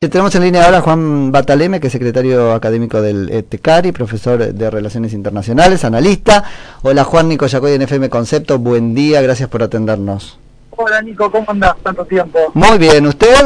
Tenemos en línea ahora a Juan Bataleme, que es secretario académico del ETECARI, profesor de Relaciones Internacionales, analista. Hola Juan Nico Yacoy en FM Concepto, buen día, gracias por atendernos. Hola Nico, ¿cómo andás? Tanto tiempo. Muy bien, ¿usted?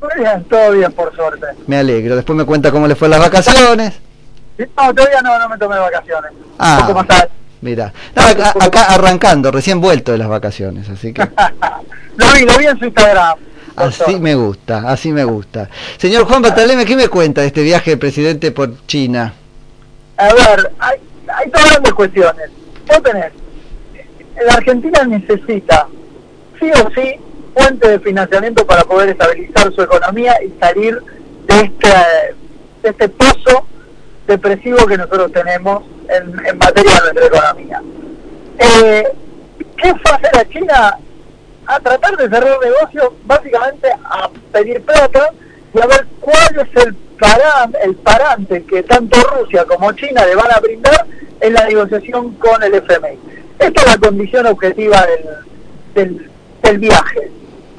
Muy bien, todo bien por suerte. Me alegro, después me cuenta cómo le fue las vacaciones. No, todavía no, no me tomé vacaciones. Ah, ¿Cómo estás? Mira, no, acá, acá arrancando, recién vuelto de las vacaciones, así que... lo vi, lo vi en su Instagram. Así me gusta, así me gusta. Señor Juan Bataleme, ¿qué me cuenta de este viaje del presidente por China? A ver, hay, hay todas grandes cuestiones. Vos tenés, la Argentina necesita, sí o sí, fuente de financiamiento para poder estabilizar su economía y salir de este, de este pozo depresivo que nosotros tenemos en, en materia de nuestra economía. Eh, ¿Qué fue hacer a China? A tratar de cerrar negocios, básicamente a pedir plata y a ver cuál es el, el parante que tanto Rusia como China le van a brindar en la negociación con el FMI. Esta es la condición objetiva del, del, viaje.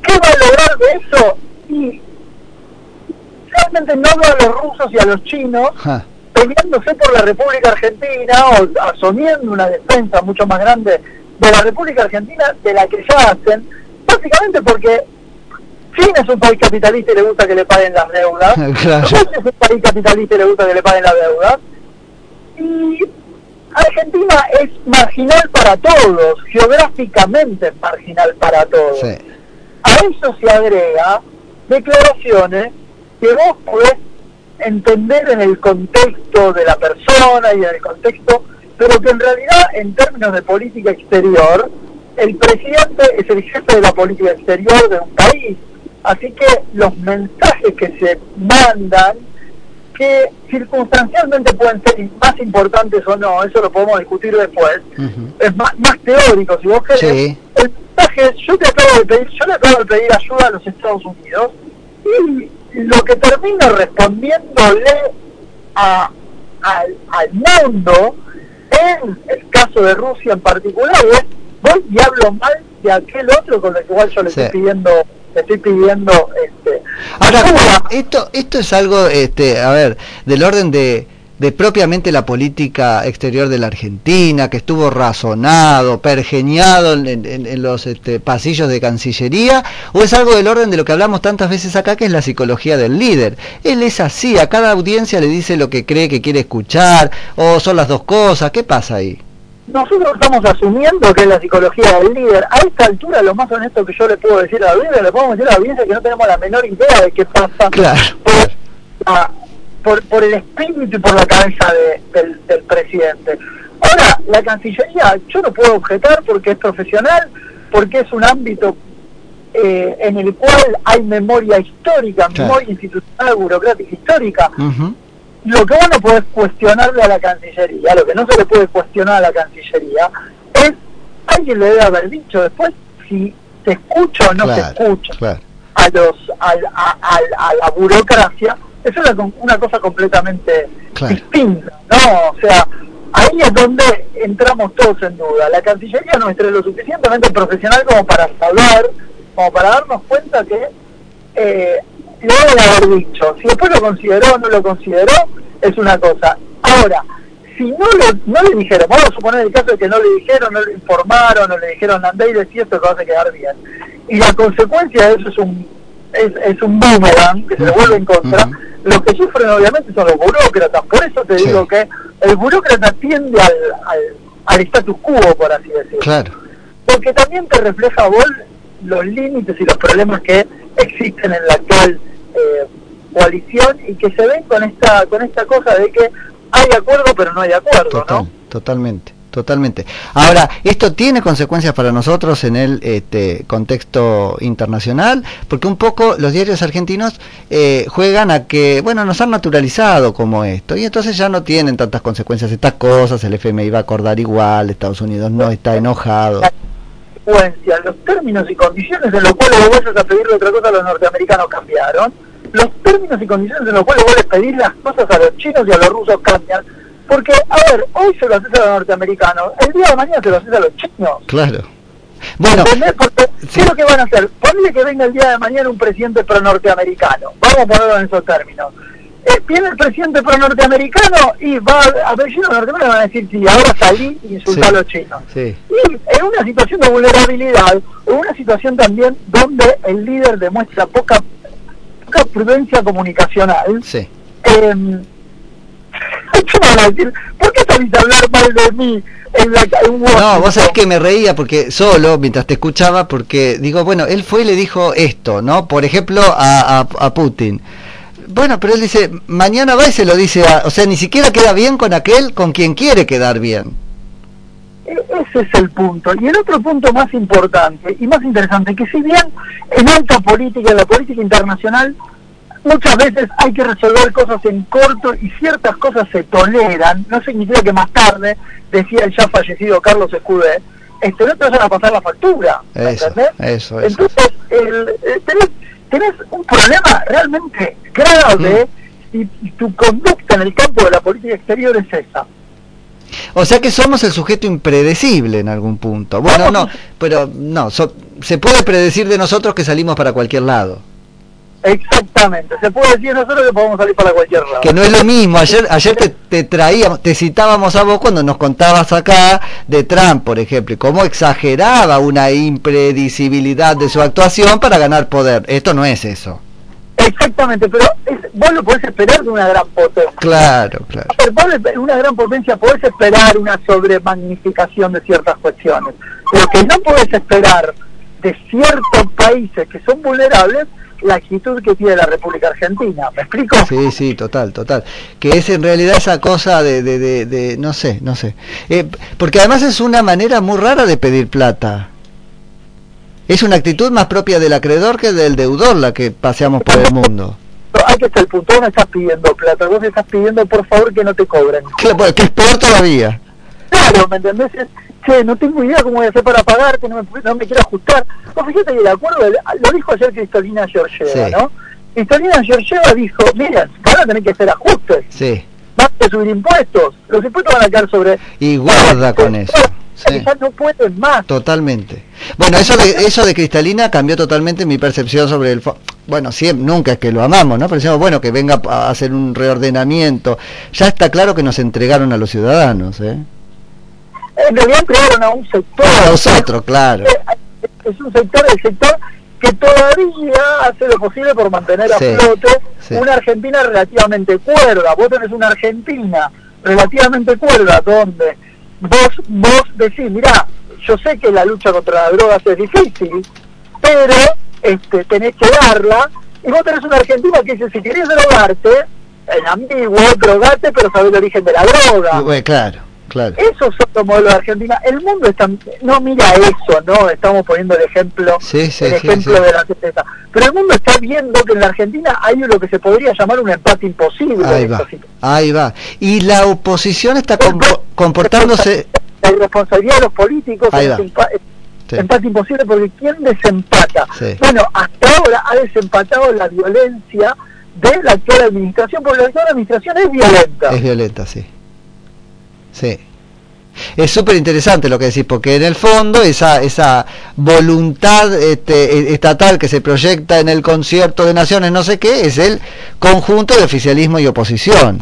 ¿Qué va a lograr de eso? Y realmente no veo a los rusos y a los chinos peleándose por la República Argentina o asumiendo una defensa mucho más grande de la República Argentina de la que ya hacen, básicamente porque China es un país capitalista y le gusta que le paguen las deudas, claro. es un país capitalista y le gusta que le paguen las deudas, y Argentina es marginal para todos, geográficamente marginal para todos. A eso se agrega declaraciones que vos podés entender en el contexto de la persona y en el contexto pero que en realidad en términos de política exterior, el presidente es el jefe de la política exterior de un país. Así que los mensajes que se mandan, que circunstancialmente pueden ser más importantes o no, eso lo podemos discutir después, es más, más, teórico. Si vos querés, el mensaje yo te acabo de pedir, yo le acabo de pedir ayuda a los Estados Unidos y lo que termino respondiéndole a, al, al mundo en el caso de Rusia en particular, es voy y hablo mal de aquel otro con el cual yo le estoy pidiendo le estoy pidiendo este ahora esto esto es algo este a ver del orden de de propiamente la política exterior de la Argentina, que estuvo razonado, pergeñado en, los este, pasillos de Cancillería, o es algo del orden de lo que hablamos tantas veces acá, que es la psicología del líder. Él es así, a cada audiencia le dice lo que cree que quiere escuchar, o son las dos cosas, ¿qué pasa ahí? Nosotros estamos asumiendo que es la psicología del líder. A esta altura, lo más honesto que yo le puedo decir a la audiencia, le podemos decir a la audiencia que no tenemos la menor idea de qué pasa. Claro. claro por, por el espíritu y por la cabeza del, presidente. Ahora, la Cancillería, yo no puedo objetar porque es profesional, porque es un ámbito eh, en el cual hay memoria histórica, memoria institucional, burocrática histórica. Lo que vos no podés cuestionarle a la Cancillería, lo que no se le puede cuestionar a la Cancillería, es, alguien le debe haber dicho después si se escucha o no se escucha a, los, a, a la burocracia es una, una cosa completamente distinta, ¿no? O sea, ahí es donde entramos todos en duda. La Cancillería nuestra es lo suficientemente profesional como para saber, como para darnos cuenta que eh, lo deben haber dicho. Si después lo consideró o no lo consideró, es una cosa. Ahora, si no, no le dijeron, vamos a suponer el caso de que no le dijeron, no le informaron, no le dijeron, andé y decía esto que va a quedar bien. Y la consecuencia de eso es un es, es un boomerang que se le vuelve en contra, los que sufren obviamente son los burócratas, por eso te digo que el burócrata tiende al, al, status quo, por así decirlo. Claro. Porque también te refleja vos los límites y los problemas que existen en la actual eh, coalición y que se ven con esta con esta cosa de que hay acuerdo pero no hay acuerdo, ¿no? Totalmente totalmente. Ahora, esto tiene consecuencias para nosotros en el este, contexto internacional, porque un poco los diarios argentinos eh, juegan a que, bueno, nos han naturalizado como esto, y entonces ya no tienen tantas consecuencias estas cosas, el FMI va a acordar igual, Estados Unidos no está enojado. Los términos y condiciones en los cuales vos a pedirle otra cosa a los norteamericanos cambiaron, los términos y condiciones en los cuales vos les pedir las cosas a los chinos y a los rusos cambian, porque, a ver, hoy se lo haces a los norteamericanos, el día de mañana se lo haces a los chinos. Claro. Bueno, Porque ¿Qué es lo que van a hacer? Ponle que venga el día de mañana un presidente pro-norteamericano. Vamos a ponerlo en esos términos. Eh, viene el presidente pro-norteamericano y va a ver los norteamericanos van a decir, sí, ahora salí y insultar a los chinos. Sí. Y en una situación de vulnerabilidad, en una situación también donde el líder demuestra poca, poca prudencia comunicacional, Sí. eh, ¿qué me van a decir? ¿Por qué salís a hablar mal de mí en la en No, vos sabés que me reía porque solo mientras te escuchaba, porque digo, bueno, él fue y le dijo esto, ¿no? Por ejemplo, a, a, a Putin. Bueno, pero él dice, mañana va y se lo dice, a, o sea, ni siquiera queda bien con aquel con quien quiere quedar bien. E- Ese es el punto. Y el otro punto más importante y más interesante, que si bien en alta política, en la política internacional, muchas veces hay que resolver cosas en corto y ciertas cosas se toleran, no significa que más tarde, decía el ya fallecido Carlos Escudé, este, no te vayan a pasar la factura. ¿me Eso, entendés? eso, eso. Entonces, el, eh, tenés, tenés un problema realmente grave Mm. y, y tu conducta en el campo de la política exterior es esa. O sea que somos el sujeto impredecible en algún punto. Bueno, no, pero no, so- se puede predecir de nosotros que salimos para cualquier lado. Exactamente, se puede decir nosotros que podemos salir para cualquier lado. Que no es lo mismo, ayer ayer te, te traíamos, te citábamos a vos cuando nos contabas acá de Trump, por ejemplo, y cómo exageraba una impredecibilidad de su actuación para ganar poder. Esto no es eso. Exactamente, pero es, vos lo podés esperar de una gran potencia. Claro, claro. Vos de una gran potencia podés esperar una sobremagnificación de ciertas cuestiones. Lo que no podés esperar de ciertos países que son vulnerables, la actitud que tiene la República Argentina. ¿Me explico? Sí, sí, total, total. Que es en realidad esa cosa de, de, de, de- no sé, no sé. Eh, porque además es una manera muy rara de pedir plata. Es una actitud más propia del acreedor que del deudor la que paseamos por el mundo. Hay que estar el punto, vos no estás pidiendo plata, vos estás pidiendo por favor que no te cobren. Que es peor todavía. Claro, ¿me entendés? Es, che, no tengo idea cómo voy a hacer para pagarte, no me, no me quiero ajustar. Vos fíjate que el acuerdo, lo dijo ayer Cristalina Georgieva, Sí. ¿no? Cristalina Georgieva dijo, miren, van a tener que hacer ajustes, Sí. van a subir impuestos, los impuestos van a caer sobre... Y guarda con eso. Que Sí. ya no pueden más. Totalmente. Bueno, eso de, eso de Cristalina cambió totalmente mi percepción sobre el... Bueno, siempre, nunca es que lo amamos, ¿no? Pero decimos, bueno, que venga a hacer un reordenamiento. Ya está claro que nos entregaron a los ciudadanos, ¿eh? En realidad entregaron a un sector... A nosotros, claro. Es un sector, el sector que todavía hace lo posible por mantener a Sí, flote sí. una Argentina relativamente cuerda. Vos tenés una Argentina relativamente cuerda donde vos, vos decís, mirá, yo sé que la lucha contra las drogas es difícil, pero este, tenés que darla, y vos tenés una Argentina que dice, si querés drogarte, en ambiguo, drogate, pero sabés el origen de la droga. Bueno, claro, claro. Esos son los modelos de Argentina. El mundo está, no mira eso, ¿no? Estamos poniendo el ejemplo, Sí, sí, el ejemplo sí. de la tristeza. Pero el mundo está viendo que en la Argentina hay lo que se podría llamar un empate imposible. Ahí va, ahí va. Y la oposición está compo- comportándose... La irresponsabilidad de los políticos Ahí es va. Sí. empate imposible porque ¿quién desempata? Sí. Bueno, hasta ahora ha desempatado la violencia de la actual administración, porque la actual administración es violenta. Es violenta, sí. Sí. Es súper interesante lo que decís, porque en el fondo esa, esa voluntad este, e- estatal que se proyecta en el concierto de naciones, no sé qué, es el conjunto de oficialismo y oposición.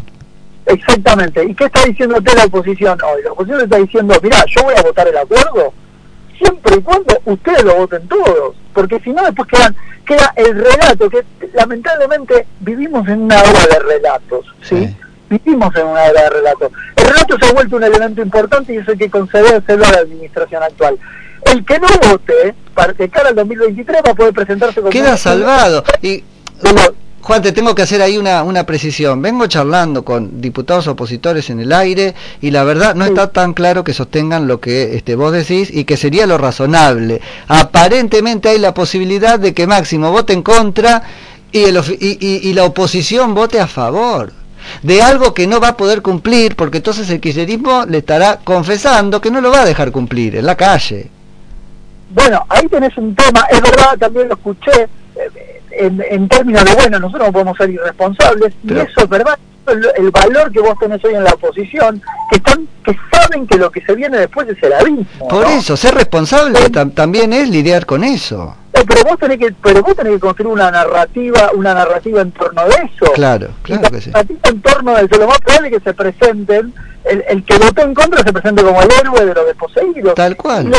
Exactamente. ¿Y qué está diciéndote la oposición hoy? La oposición está diciendo, mira, yo voy a votar el acuerdo siempre y cuando ustedes lo voten todos, porque si no después quedan, queda el relato, que lamentablemente vivimos en una era de relatos, ¿sí? Sí. Vivimos en una era de relatos. El relato se ha vuelto un elemento importante y eso hay que concedérselo a la administración actual. El que no vote, para de cara al 2023 va a poder presentarse como... Queda salvado. Y, Como- Juan, te tengo que hacer ahí una, una precisión. Vengo charlando con diputados opositores en el aire y la verdad no Sí. está tan claro que sostengan lo que este, vos decís y que sería lo razonable. Aparentemente hay la posibilidad de que Máximo vote en contra y, el y- y la oposición vote a favor de algo que no va a poder cumplir porque entonces el kirchnerismo le estará confesando que no lo va a dejar cumplir en la calle. Bueno, ahí tenés un tema, es verdad, también lo escuché eh, en, en términos de, bueno, nosotros no podemos ser irresponsables, Pero- y eso es verdad, eso el valor que vos tenés hoy en la oposición, que están que saben que lo que se viene después es el abismo. Por eso, ser responsable también es lidiar con eso. pero vos tenés que pero vos tenés que construir una narrativa una narrativa en torno de eso. Claro, claro que sí. en torno de eso, lo más probable es que se presenten, el, el que votó en contra se presente como el héroe de los desposeídos. Tal cual.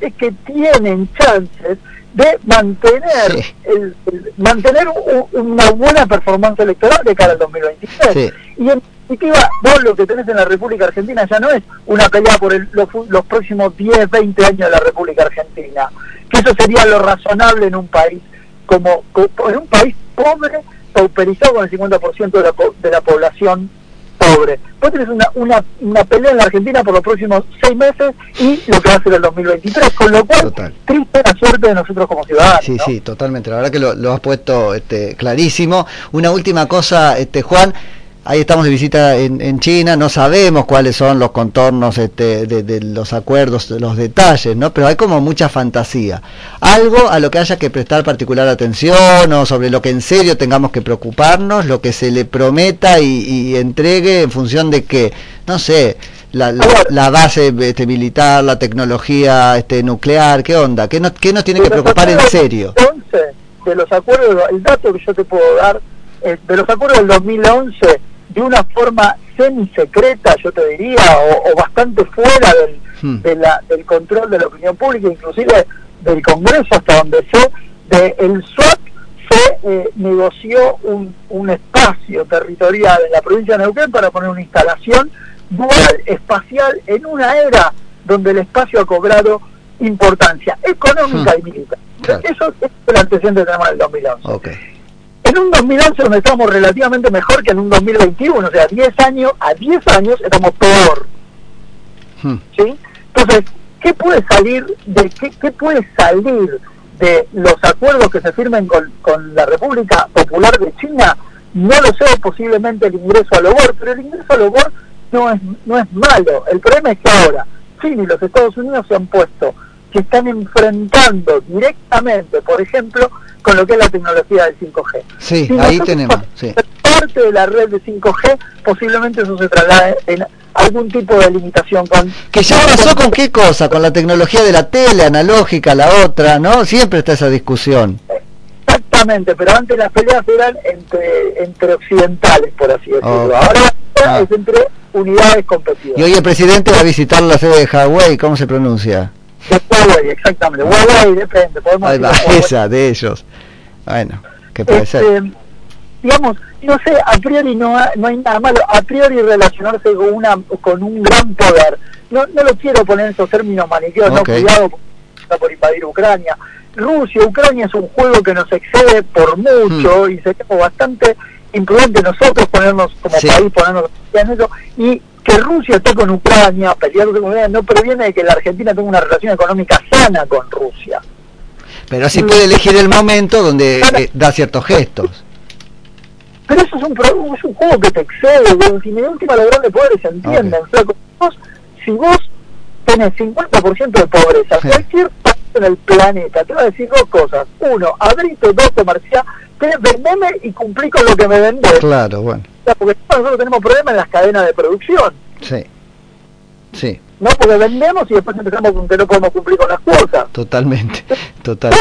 es que tienen chances de mantener el, mantener una buena performance electoral de cara al 2023. Y en definitiva, vos lo que tenés en la República Argentina ya no es una pelea por los, los próximos 10, 20 años de la República Argentina, que eso sería lo razonable en un país como, en un país pobre, pauperizado con el 50% de la, de la población pobre. Vos tenés una, una, una, pelea en la Argentina por los próximos seis meses y lo que va a ser el 2023, con lo cual triste la suerte de nosotros como ciudadanos. Sí, sí, totalmente. La verdad que lo, lo has puesto este, clarísimo. Una última cosa, este Juan. Ahí estamos de visita en, China, no sabemos cuáles son los contornos este, de, los acuerdos, de los detalles, ¿no? Pero hay como mucha fantasía. Algo a lo que haya que prestar particular atención o sobre lo que en serio tengamos que preocuparnos, lo que se le prometa y, entregue en función de que, no sé, la, base este, militar, la tecnología este, nuclear, ¿qué onda? ¿Qué, no, qué nos tiene que preocupar en serio? Entonces, de los acuerdos, el dato que yo te puedo dar, es de los acuerdos del 2011 de una forma semi-secreta, yo te diría, o, bastante fuera del, hmm. del control de la opinión pública, inclusive del Congreso, hasta donde sé, de el SWAT se eh, negoció un, un espacio territorial en la provincia de Neuquén para poner una instalación dual espacial en una era donde el espacio ha cobrado importancia económica hmm. y militar. Eso es el antecedente que tenemos en el 2011 en un 2011 donde estamos relativamente mejor que en un 2021, o sea, 10 años, a 10 años estamos peor. Hmm. ¿Sí? Entonces, ¿qué puede salir de qué, puede salir de los acuerdos que se firmen con, con la República Popular de China? No lo sé, posiblemente el ingreso al OBOR, pero el ingreso al OBOR no es, no es malo. El problema es que ahora China y los Estados Unidos se han puesto, que están enfrentando directamente, por ejemplo, con lo que es la tecnología del 5G. Sí, ahí tenemos. Sí. Parte de la red de 5G, posiblemente eso se traslade en algún tipo de limitación con... Que ya pasó con qué cosa, con la tecnología de la tele analógica, la otra, ¿no? Siempre está esa discusión. Exactamente, pero antes las peleas eran entre, entre occidentales, por así decirlo. Ahora ah. es entre unidades competidas. Y hoy el presidente va a visitar la sede de Huawei, ¿cómo se pronuncia? De Huawei, exactamente. Huawei depende. Podemos Ahí va, esa de ellos. Bueno, ¿qué puede ser? Este, digamos, no sé, a priori no, no hay nada malo, a priori relacionarse con, una, con un gran poder. No, no lo quiero poner en esos términos maniqueos, no cuidado por invadir Ucrania. Rusia, Ucrania es un juego que nos excede por mucho hmm. y sería bastante imprudente nosotros ponernos como país, ponernos en eso. Y que Rusia esté con Ucrania, pelear con Ucrania, no proviene de que la Argentina tenga una relación económica sana con Rusia. Pero sí puede elegir el momento donde eh, da ciertos gestos. Pero eso es un, es un juego que te excede, si me última los grandes poderes se entienden. si vos tenés 50% de pobreza, cualquier país en el planeta te va a decir dos cosas. Uno, abrite dos comerciales, vendeme y cumplí con lo que me vendés. Claro, bueno porque nosotros tenemos problemas en las cadenas de producción. Sí. Sí. No, porque vendemos y después empezamos con que no podemos cumplir con las cosas. Totalmente, total.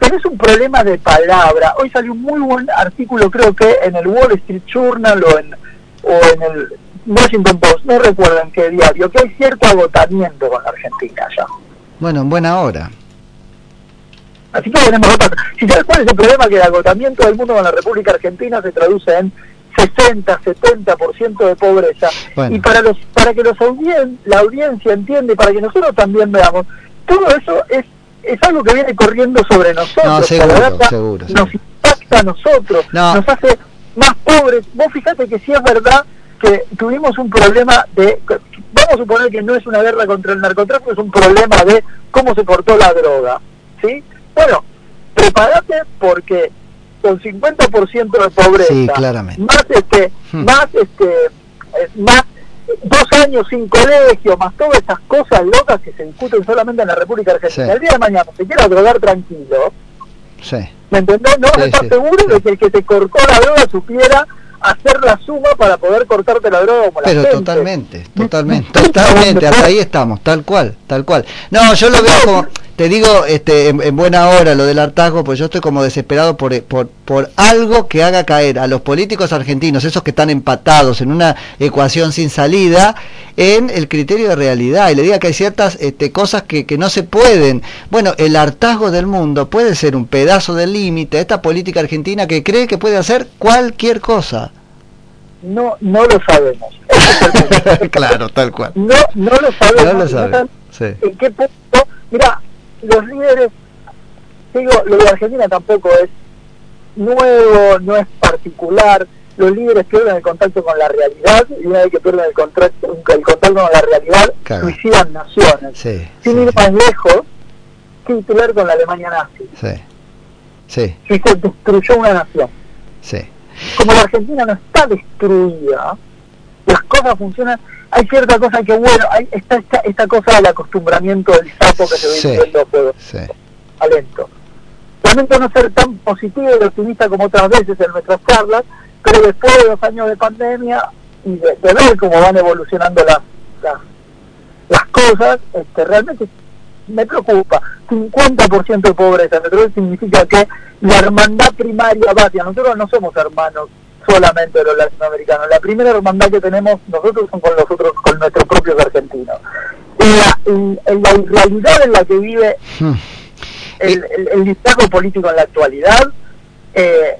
Tenés un problema de palabra. Hoy salió un muy buen artículo, creo que en el Wall Street Journal o en, o en el Washington Post, no recuerdo en qué diario, que hay cierto agotamiento con la Argentina ya. Bueno, en buena hora. Así que tenemos otra. Si sabes cuál es el problema, que el agotamiento del mundo con la República Argentina se traduce en 60, 70% de pobreza. Y para los para que los la audiencia entiende, para que nosotros también veamos, todo eso es es algo que viene corriendo sobre nosotros. Nos impacta a nosotros, nos hace más pobres. Vos fíjate que si es verdad que tuvimos un problema de, vamos a suponer que no es una guerra contra el narcotráfico, es un problema de cómo se cortó la droga. ¿sí? Bueno, prepárate porque con 50% de pobreza, más este, hmm. más este, más dos años sin colegio, más todas esas cosas locas que se discuten solamente en la República Argentina. El día de mañana se quiera drogar tranquilo. ¿Me entendés? No, estás seguro de que el que te cortó la droga supiera hacer la suma para poder cortarte la droga como la Pero gente. totalmente, totalmente, totalmente, hasta ahí estamos, tal cual, tal cual. No, yo lo veo como, te digo, este, en, en buena hora lo del hartazgo, pues yo estoy como desesperado por, por, por algo que haga caer a los políticos argentinos, esos que están empatados en una ecuación sin salida, en el criterio de realidad y le diga que hay ciertas este, cosas que, que no se pueden. Bueno, el hartazgo del mundo puede ser un pedazo del límite, esta política argentina que cree que puede hacer cualquier cosa. No, no lo sabemos. Claro, tal cual. No, no lo sabemos. No lo No sabe. saben Sí. ¿En qué punto? Mira, los líderes, digo, lo de Argentina tampoco es nuevo, no es particular. Los líderes pierden el contacto con la realidad y una vez que pierden el contacto, el contacto con la realidad, Caga. suicidan naciones. Sí, Sin sí, ir sí. más lejos, titular con la Alemania nazi. Sí, sí, Y se destruyó una nación. sí. como la Argentina no está destruida, las cosas funcionan, hay cierta cosa que, bueno, hay, está esta, esta cosa del acostumbramiento del sapo que se Sí. viene viendo a fuego sí. alento. Lamento no ser tan positivo y optimista como otras veces en nuestras charlas, pero después de dos años de pandemia y de, de ver cómo van evolucionando las, las, las cosas, este, realmente me preocupa. 50% de pobreza, entonces significa que la hermandad primaria básica, nosotros no somos hermanos solamente de los latinoamericanos, la primera hermandad que tenemos nosotros son con los otros, con nuestros propios argentinos. En la, en- en la irrealidad en la que vive Hmm. el, el, el liderazgo político en la actualidad eh,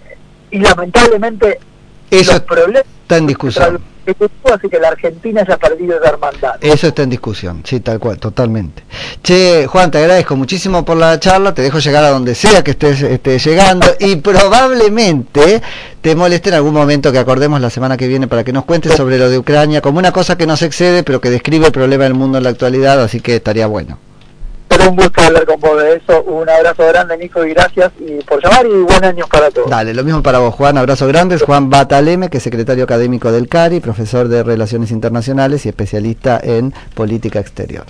y lamentablemente Eso los problemas está en discusión. Hace que la Argentina haya perdido esa hermandad. Eso está en discusión, sí, tal cual, totalmente. Che, Juan, te agradezco muchísimo por la charla, te dejo llegar a donde sea que estés estés llegando y probablemente te moleste en algún momento que acordemos la semana que viene para que nos cuentes sobre lo de Ucrania, como una cosa que nos excede, pero que describe el problema del mundo en la actualidad, así que estaría bueno. Un gusto hablar con vos de eso. Un abrazo grande, Nico, y gracias y por llamar y buen año para todos. Dale, lo mismo para vos, Juan, abrazo grande. Es Juan Bataleme, que es secretario académico del CARI, profesor de Relaciones Internacionales y especialista en política exterior.